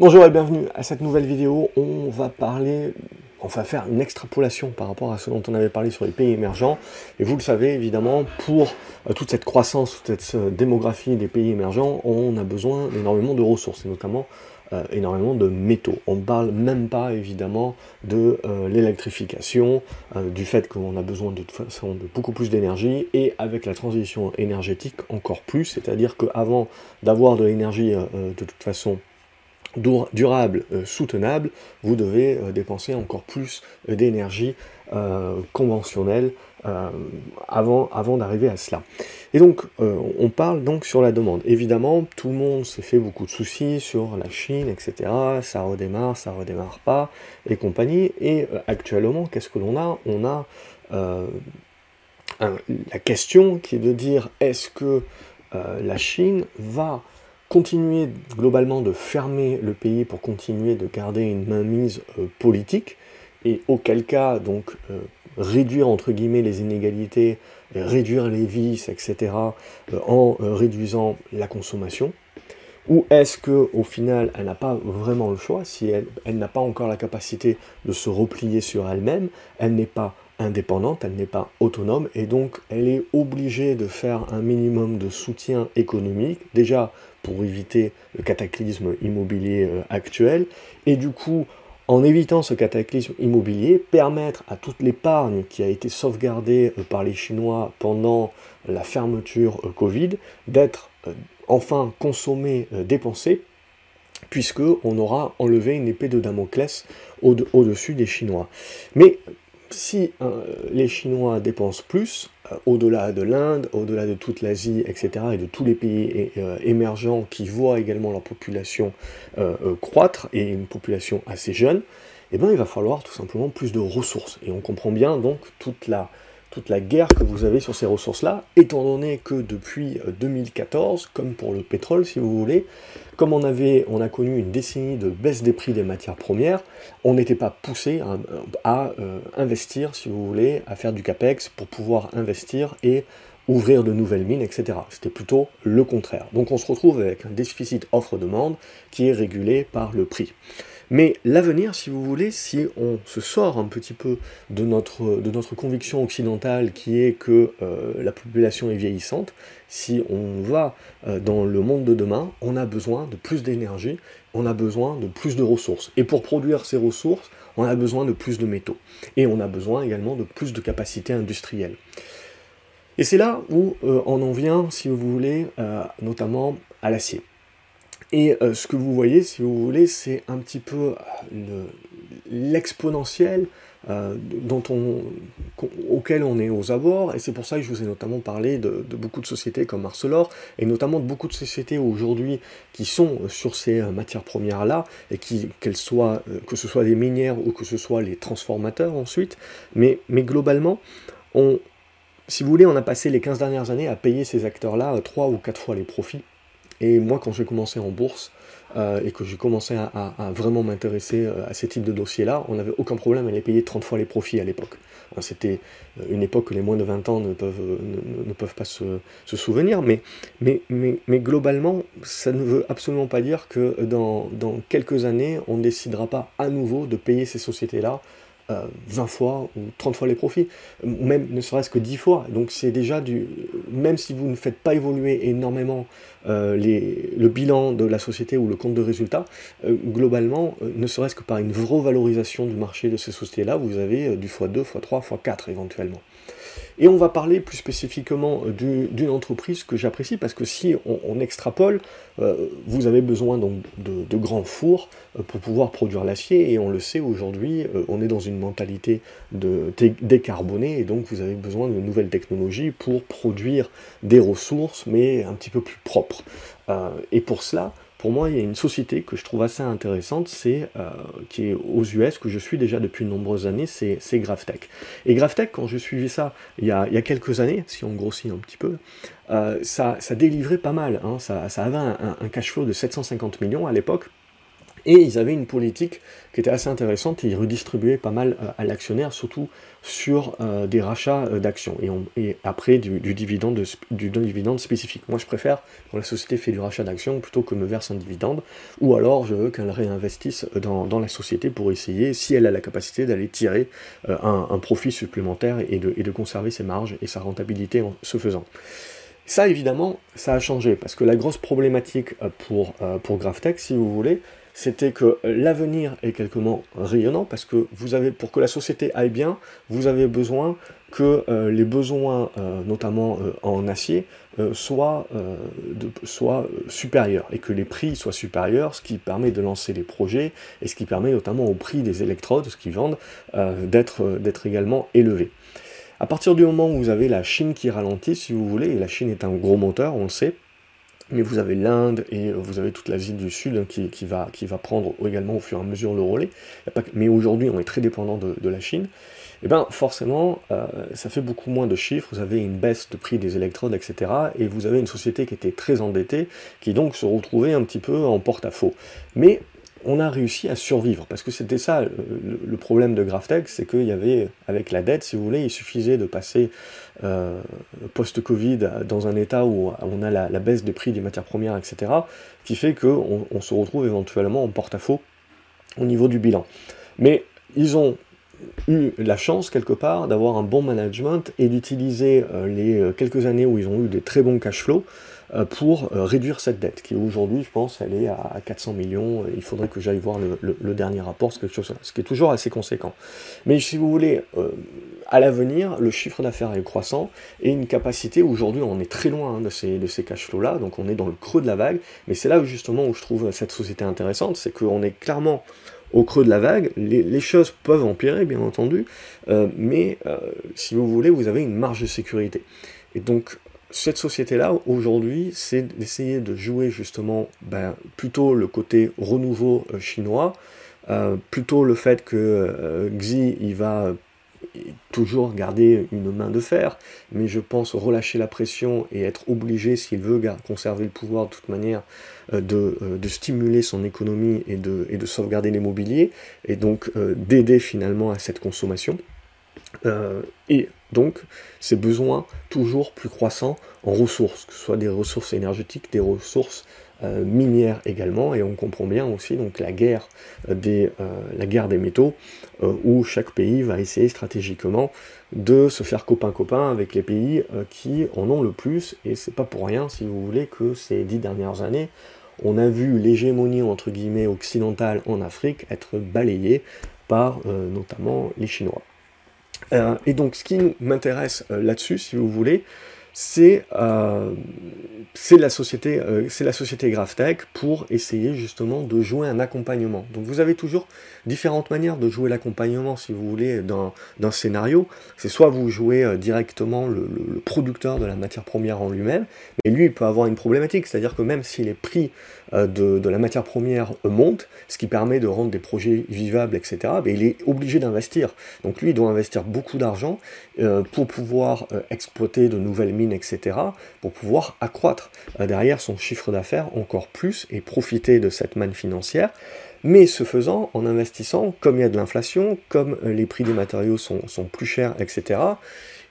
Bonjour et bienvenue à cette nouvelle vidéo. On va parler, on va faire une extrapolation par rapport à ce dont on avait parlé sur les pays émergents. Et vous le savez évidemment, pour euh, toute cette croissance, toute cette euh, démographie des pays émergents, on a besoin d'énormément de ressources, et notamment euh, énormément de métaux. On ne parle même pas évidemment de l'électrification, du fait qu'on a besoin de, toute façon de beaucoup plus d'énergie, et avec la transition énergétique encore plus, c'est-à-dire qu'avant d'avoir de l'énergie de toute façon durable, euh, soutenable, vous devez euh, dépenser encore plus euh, d'énergie conventionnelle avant, d'arriver à cela. Et donc, on parle donc sur la demande. Évidemment, tout le monde s'est fait beaucoup de soucis sur la Chine, etc. Ça redémarre, ça redémarre pas, et compagnie. Et actuellement, qu'est-ce que l'on a? On a la question qui est de dire est-ce que la Chine va continuer globalement de fermer le pays pour continuer de garder une mainmise euh, politique, et auquel cas, donc, euh, réduire entre guillemets les inégalités, réduire les vices, etc., euh, en réduisant la consommation? Ou est-ce que au final, elle n'a pas vraiment le choix, si elle, elle n'a pas encore la capacité de se replier sur elle-même, elle n'est pas indépendante, elle n'est pas autonome, et donc elle est obligée de faire un minimum de soutien économique, déjà pour éviter le cataclysme immobilier euh, actuel, et du coup, en évitant ce cataclysme immobilier, permettre à toute l'épargne qui a été sauvegardée euh, par les Chinois pendant la fermeture euh, Covid d'être enfin consommée, dépensée, puisque on aura enlevé une épée de Damoclès au-dessus des Chinois. Mais si euh, les Chinois dépensent plus, euh, au-delà de l'Inde, au-delà de toute l'Asie, etc., et de tous les pays euh, émergents qui voient également leur population croître, et une population assez jeune, eh bien, il va falloir tout simplement plus de ressources. Et on comprend bien donc toute la, toute la guerre que vous avez sur ces ressources-là, étant donné que depuis 2014, comme pour le pétrole si vous voulez, comme on, avait, on a connu une décennie de baisse des prix des matières premières, on n'était pas poussé à, euh, investir, si vous voulez, à faire du capex pour pouvoir investir et ouvrir de nouvelles mines, etc. C'était plutôt le contraire. Donc on se retrouve avec un déficit offre-demande qui est régulé par le prix. Mais l'avenir, si vous voulez, si on se sort un petit peu de notre, de notre conviction occidentale qui est que euh, la population est vieillissante, si on va euh, dans le monde de demain, on a besoin de plus d'énergie, on a besoin de plus de ressources. Et pour produire ces ressources, on a besoin de plus de métaux. Et on a besoin également de plus de capacités industrielles. Et c'est là où euh, on en vient, si vous voulez, notamment à l'acier. Et euh, ce que vous voyez, si vous voulez, c'est un petit peu euh, l'exponentiel euh, on, auquel on est aux abords, et c'est pour ça que je vous ai notamment parlé de, beaucoup de sociétés comme Arcelor, et notamment de beaucoup de sociétés aujourd'hui qui sont sur ces matières premières-là, et qui, soient, que ce soit des minières ou que ce soit les transformateurs ensuite, mais, mais globalement, on, si vous voulez, on a passé les 15 dernières années à payer ces acteurs-là 3 ou 4 fois les profits et moi, quand j'ai commencé en bourse euh, et que j'ai commencé à, vraiment m'intéresser euh, à ces types de dossiers-là, on n'avait aucun problème à les payer 30 fois les profits à l'époque. Hein, c'était euh, une époque que les moins de 20 ans ne peuvent, pas se, souvenir, mais, globalement, ça ne veut absolument pas dire que dans, dans quelques années, on ne décidera pas à nouveau de payer ces sociétés-là 20 fois ou 30 fois les profits, même ne serait-ce que 10 fois. Donc c'est déjà du... Même si vous ne faites pas évoluer énormément euh, les, le bilan de la société ou le compte de résultat, euh, globalement, euh, ne serait-ce que par une revalorisation du marché de ces sociétés-là, vous avez du x2, x3, x4 éventuellement. Et on va parler plus spécifiquement euh, d'une entreprise que j'apprécie parce que si on, extrapole, euh, vous avez besoin donc de, grands fours euh, pour pouvoir produire l'acier et on le sait aujourd'hui, on est dans une mentalité de décarboner et donc vous avez besoin de nouvelles technologies pour produire des ressources mais un petit peu plus propres. et pour cela, pour moi, il y a une société que je trouve assez intéressante, c'est euh, qui est aux US, que je suis déjà depuis de nombreuses années, c'est GrafTech. Et GrafTech, quand je suivais ça il y, a, quelques années, si on grossit un petit peu, euh, ça, ça délivrait pas mal. Hein. ça, avait un, un cash flow de 750 millions à l'époque. Et ils avaient une politique qui était assez intéressante ils redistribuaient pas mal euh, à l'actionnaire, surtout sur euh, des rachats euh, d'actions et, après du, dividende, du dividende spécifique. Moi je préfère quand la société fait du rachat d'actions plutôt que me verse un dividende, ou alors je veux qu'elle réinvestisse dans, la société pour essayer, si elle a la capacité, d'aller tirer un, profit supplémentaire et de, et de conserver ses marges et sa rentabilité en ce faisant. Ça, évidemment, ça a changé, parce que la grosse problématique pour, pour GrafTech, si vous voulez, c'était que l'avenir est quelque part rayonnant parce que vous avez, pour que la société aille bien, vous avez besoin que euh, les besoins, euh, notamment euh, en acier, soient, soient, supérieurs et que les prix soient supérieurs, ce qui permet de lancer les projets et ce qui permet notamment au prix des électrodes, ce qu'ils vendent, d'être également élevé. À partir du moment où vous avez la Chine qui ralentit, si vous voulez, et la Chine est un gros moteur, on le sait, mais vous avez l'Inde et vous avez toute l'Asie du Sud qui, va, qui va prendre également au fur et à mesure le relais. mais aujourd'hui, on est très dépendant de, la Chine. Et eh bien forcément, euh, ça fait beaucoup moins de chiffres, vous avez une baisse de prix des électrodes, etc. Et vous avez une société qui était très endettée, qui donc se retrouvait un petit peu en porte-à-faux. Mais on a réussi à survivre, parce que c'était ça le, problème de GrafTech, c'est qu'il y avait, avec la dette, si vous voulez, il suffisait de passer euh, post-Covid dans un état où on a la, baisse des prix des matières premières, etc., qui fait qu'on on se retrouve éventuellement en porte-à-faux au niveau du bilan. Mais ils ont eu la chance quelque part d'avoir un bon management et d'utiliser euh, les euh, quelques années où ils ont eu des très bons cash flows pour réduire cette dette, qui aujourd'hui, je pense, elle est à 400 millions. Il faudrait que j'aille voir le, dernier rapport, quelque chose, ce qui est toujours assez conséquent. Mais si vous voulez, à l'avenir, le chiffre d'affaires est croissant et une capacité, aujourd'hui, on est très loin hein, de ces, de ces cash flows-là, donc on est dans le creux de la vague. Mais c'est là justement où je trouve cette société intéressante, c'est qu'on est clairement au creux de la vague, les, choses peuvent empirer, bien entendu, euh, mais euh, si vous voulez, vous avez une marge de sécurité. Et donc, cette société-là, aujourd'hui, c'est d'essayer de jouer justement ben, plutôt le côté renouveau euh, chinois, plutôt le fait que Xi, il va toujours garder une main de fer, mais je pense relâcher la pression et être obligé, s'il veut conserver le pouvoir de toute manière, euh, euh, de, stimuler son économie et de, et de sauvegarder l'immobilier, et donc euh, d'aider finalement à cette consommation. Et donc ces besoins toujours plus croissants en ressources, que ce soit des ressources énergétiques, des ressources euh, minière également, et on comprend bien aussi donc la guerre des, euh, la guerre des métaux, euh, où chaque pays va essayer stratégiquement de se faire copain-copain avec les pays qui en ont le plus, et c'est pas pour rien, si vous voulez, que ces dix dernières années, on a vu l'hégémonie entre guillemets occidentale en Afrique être balayée par notamment les Chinois. Et donc ce qui m'intéresse là-dessus, si vous voulez, c'est euh, la société, euh, c'est société pour essayer justement de jouer un accompagnement. Donc vous avez toujours différentes manières de jouer l'accompagnement, si vous voulez, d'un scénario. C'est soit vous jouez euh, directement le, producteur de la matière première en lui-même, mais lui il peut avoir une problématique, c'est-à-dire que même si les prix euh, de, la matière première montent, ce qui permet de rendre des projets vivables, etc., ben, il est obligé d'investir. Donc lui il doit investir beaucoup d'argent pour pouvoir exploiter de nouvelles etc., pour pouvoir accroître derrière son chiffre d'affaires encore plus et profiter de cette manne financière mais ce faisant, en investissant, comme il y a de l'inflation, comme euh, les prix des matériaux sont, sont plus chers, etc.,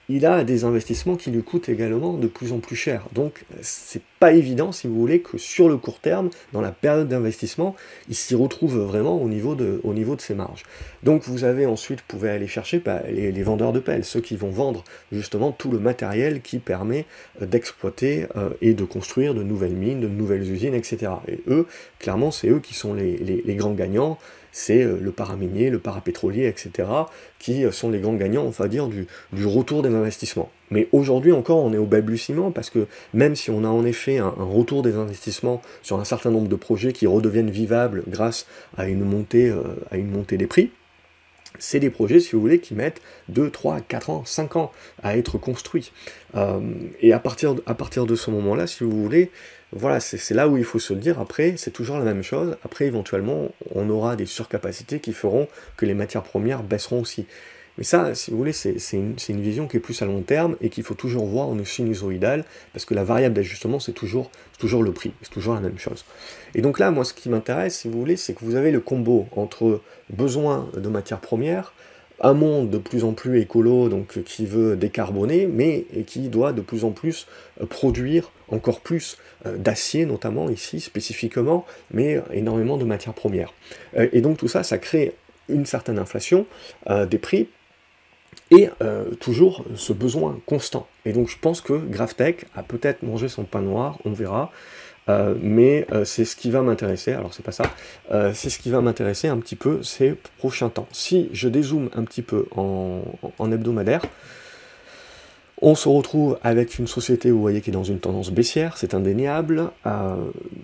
il a des investissements qui lui coûtent également de plus en plus cher. Donc c'est pas évident, si vous voulez, que sur le court terme, dans la période d'investissement, il s'y retrouve vraiment au niveau, de, ses marges. Donc vous avez ensuite, vous pouvez aller chercher bah, les, vendeurs de pelles, ceux qui vont vendre justement tout le matériel qui permet euh, d'exploiter euh, et de construire de nouvelles mines, de nouvelles usines, etc. Et eux, clairement, c'est eux qui sont les grands gagnants c'est euh, le paraminier, le parapétrolier, etc., qui euh, sont les grands gagnants, on va dire, du, retour des investissements. Mais aujourd'hui encore, on est au balbutiement parce que même si on a en effet un, retour des investissements sur un certain nombre de projets qui redeviennent vivables grâce à une montée, euh, des prix, c'est des projets, si vous voulez, qui mettent 2, 3, 4 ans, 5 ans à être construits. et à partir, à partir de ce moment-là, si vous voulez, voilà, c'est là où il faut se le dire. Après, c'est toujours la même chose. Après, éventuellement, on aura des surcapacités qui feront que les matières premières baisseront aussi. Mais ça, si vous voulez, c'est une, vision qui est plus à long terme et qu'il faut toujours voir en sinusoïdal, parce que la variable d'ajustement, c'est toujours, toujours le prix, c'est toujours la même chose. Et donc là, moi, ce qui m'intéresse, si vous voulez, c'est que vous avez le combo entre besoin de matières premières, un monde de plus en plus écolo, donc qui veut décarboner, mais qui doit de plus en plus euh, produire encore plus euh, d'acier, notamment ici spécifiquement, mais énormément de matières premières. Euh, et donc tout ça, ça crée une certaine inflation des prix et toujours ce besoin constant. Et donc je pense que GrafTech a peut-être mangé son pain noir, on verra. Euh, mais euh, c'est ce qui va m'intéresser, alors c'est pas ça, euh, c'est ce qui va m'intéresser un petit peu ces prochains temps. Si je dézoome un petit peu en, hebdomadaire, on se retrouve avec une société, vous voyez, qui est dans une tendance baissière, c'est indéniable,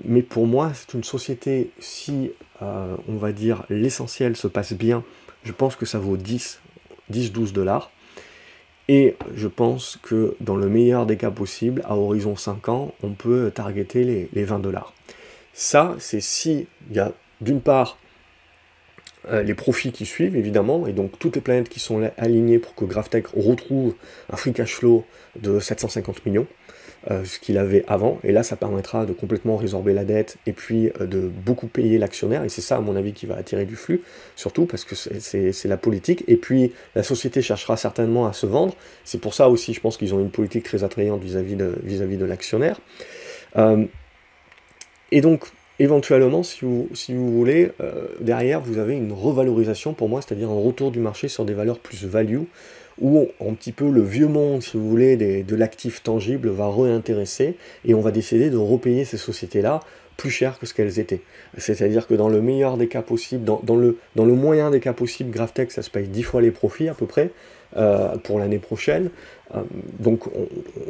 mais pour moi, c'est une société, si, on va dire, l'essentiel se passe bien, je pense que ça vaut 10, 10-12 dollars. Et je pense que dans le meilleur des cas possibles, à horizon 5 ans, on peut targeter les, 20 dollars. Ça, c'est si il y a d'une part euh, les profits qui suivent, évidemment, et donc toutes les planètes qui sont alignées pour que GrafTech retrouve un free cash flow de 750 millions. Euh, ce qu'il avait avant, et là ça permettra de complètement résorber la dette et puis euh, de beaucoup payer l'actionnaire, et c'est ça à mon avis qui va attirer du flux, surtout parce que c'est la politique, et puis la société cherchera certainement à se vendre, c'est pour ça aussi je pense qu'ils ont une politique très attrayante vis-à-vis de, l'actionnaire. Euh, et donc éventuellement, si vous, si vous voulez, derrière vous avez une revalorisation pour moi, c'est-à-dire un retour du marché sur des valeurs plus value, où un petit peu le vieux monde, si vous voulez, de l'actif tangible va réintéresser et on va décider de repayer ces sociétés-là plus cher que ce qu'elles étaient. C'est-à-dire que dans le meilleur des cas possibles, dans, le, moyen des cas possibles, GrafTech, ça se paye 10 fois les profits à peu près euh, pour l'année prochaine. Euh, donc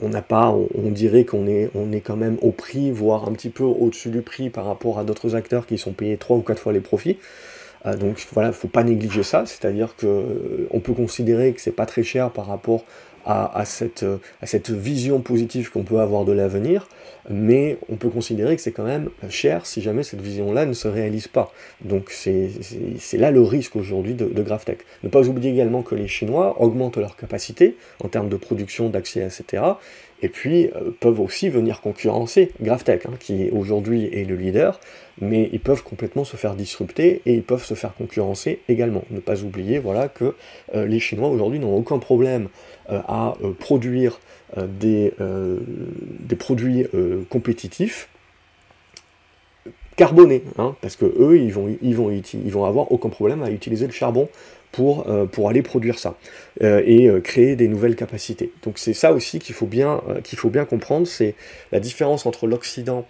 on n'a pas, on, dirait qu'on est, est quand même au prix, voire un petit peu au-dessus du prix par rapport à d'autres acteurs qui sont payés 3 ou 4 fois les profits. Euh, donc voilà, il ne faut pas négliger ça, c'est-à-dire qu'on peut considérer que c'est pas très cher par rapport à, cette, euh, à cette vision positive qu'on peut avoir de l'avenir, mais on peut considérer que c'est quand même cher si jamais cette vision-là ne se réalise pas. Donc c'est là le risque aujourd'hui de, de GrafTech. Ne pas oublier également que les Chinois augmentent leur capacité en termes de production, d'accès, etc et puis euh, peuvent aussi venir concurrencer GrafTech, hein, qui aujourd'hui est le leader, mais ils peuvent complètement se faire disrupter et ils peuvent se faire concurrencer également. Ne pas oublier voilà, que euh, les Chinois aujourd'hui n'ont aucun problème euh, à produire des, des, produits compétitifs carbonés, hein, parce que eux, ils vont, ils, vont, ils vont avoir aucun problème à utiliser le charbon pour, euh, pour aller produire ça euh, et euh, créer des nouvelles capacités. Donc c'est ça aussi qu'il faut, bien faut bien comprendre, c'est la différence entre l'Occident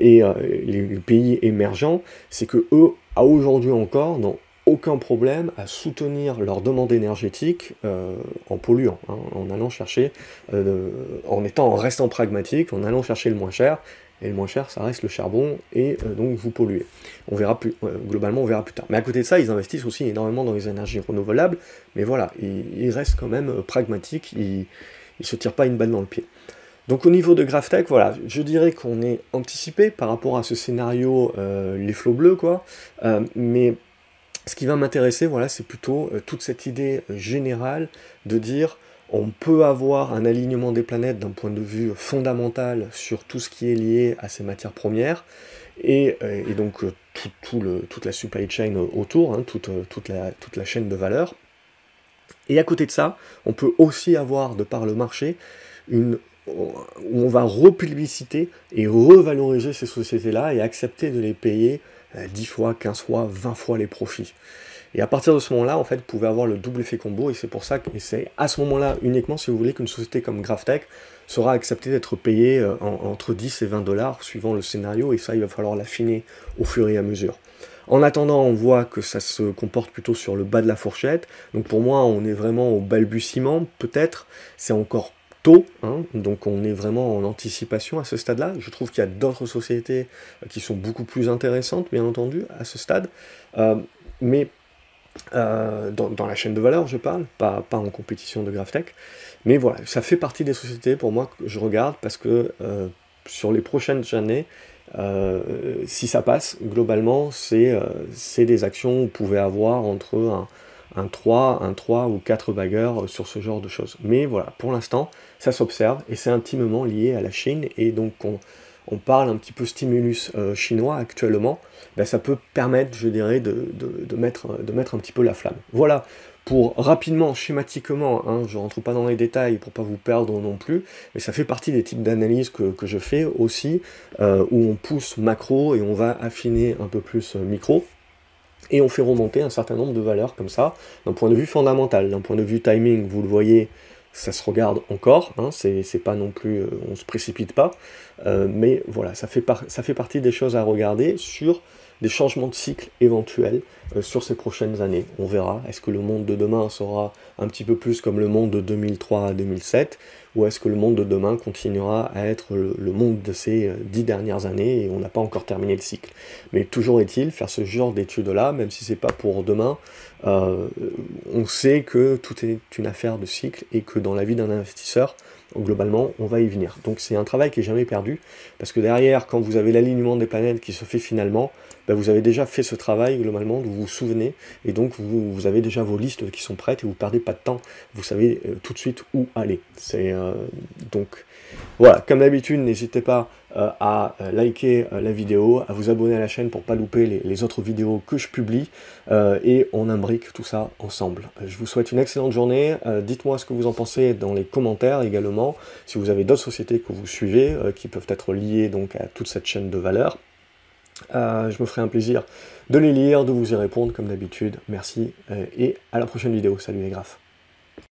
et les, pays émergents, c'est que eux, à aujourd'hui encore, n'ont aucun problème à soutenir leur demande énergétique en polluant, hein, en allant chercher, en étant en restant pragmatique, en allant chercher le moins cher et le moins cher, ça reste le charbon, et euh, donc vous polluez. On verra plus, globalement, on verra plus tard. Mais à côté de ça, ils investissent aussi énormément dans les énergies renouvelables, mais voilà, ils, restent quand même euh, pragmatiques, ils ne se tirent pas une balle dans le pied. Donc au niveau de GrafTech, voilà, je dirais qu'on est anticipé par rapport à ce scénario, euh, les flots bleus, quoi, mais ce qui va m'intéresser, voilà, c'est plutôt toute cette idée générale de dire on peut avoir un alignement des planètes d'un point de vue fondamental sur tout ce qui est lié à ces matières premières, et, euh, donc euh, toute la supply chain autour, hein, euh, toute, la, chaîne de valeur. Et à côté de ça, on peut aussi avoir, de par le marché, où on va republiciter et revaloriser ces sociétés-là et accepter de les payer 10 fois, 15 fois, 20 fois les profits. Et à partir de ce moment-là, en fait, vous pouvez avoir le double effet combo, et c'est pour ça que c'est à ce moment-là uniquement, si vous voulez, qu'une société comme GrafTech sera acceptée d'être payée euh, entre 10 et 20 dollars, suivant le scénario, et ça, il va falloir l'affiner au fur et à mesure. En attendant, on voit que ça se comporte plutôt sur le bas de la fourchette, donc pour moi, on est vraiment au balbutiement, peut-être, c'est encore tôt, hein, donc on est vraiment en anticipation à ce stade-là. Je trouve qu'il y a d'autres sociétés euh, qui sont beaucoup plus intéressantes, bien entendu, à ce stade. Euh, mais euh, dans, la chaîne de valeur, je parle, pas, en compétition de GrafTech. Mais voilà, ça fait partie des sociétés pour moi que je regarde parce que euh, sur les prochaines années, euh, si ça passe, globalement, c'est des actions où vous pouvez avoir entre un 3, un 3 ou 4 baggers sur ce genre de choses. Mais voilà, pour l'instant, ça s'observe et c'est intimement lié à la Chine et donc on, on parle un petit peu stimulus chinois actuellement, ben, ça peut permettre, je dirais, de, mettre, un petit peu la flamme. Voilà pour rapidement, schématiquement, hein, je ne rentre pas dans les détails pour pas vous perdre non plus, mais ça fait partie des types d'analyses que, je fais aussi, euh, où on pousse macro et on va affiner un peu plus euh, micro, et on fait remonter un certain nombre de valeurs comme ça, d'un point de vue fondamental, d'un point de vue timing, vous le voyez, ça se regarde encore, hein, c'est pas non plus, euh, on se précipite pas, mais voilà, ça fait, ça fait partie des choses à regarder sur des changements de cycle éventuels euh, sur ces prochaines années. On verra, est-ce que le monde de demain sera un petit peu plus comme le monde de 2003 à 2007, ou est-ce que le monde de demain continuera à être le, monde de ces euh, dix dernières années et on n'a pas encore terminé le cycle? Mais toujours est-il, faire ce genre d'études-là, même si c'est pas pour demain, euh, on sait que tout est une affaire de cycle et que dans la vie d'un investisseur, globalement, on va y venir. Donc c'est un travail qui est jamais perdu, parce que derrière, quand vous avez l'alignement des planètes qui se fait finalement, ben, vous avez déjà fait ce travail globalement, vous vous souvenez, et donc vous, avez déjà vos listes qui sont prêtes, et vous perdez pas de temps, vous savez euh, tout de suite où aller. C'est euh, donc voilà, comme d'habitude, n'hésitez pas euh, à liker la vidéo, à vous abonner à la chaîne pour pas louper les, les autres vidéos que je publie, et on imbrique tout ça ensemble. Je vous souhaite une excellente journée, dites-moi ce que vous en pensez dans les commentaires également, si vous avez d'autres sociétés que vous suivez, qui peuvent être liées donc à toute cette chaîne de valeur. Euh, je me ferai un plaisir de les lire, de vous y répondre comme d'habitude. Merci euh, et à la prochaine vidéo. Salut les graphes.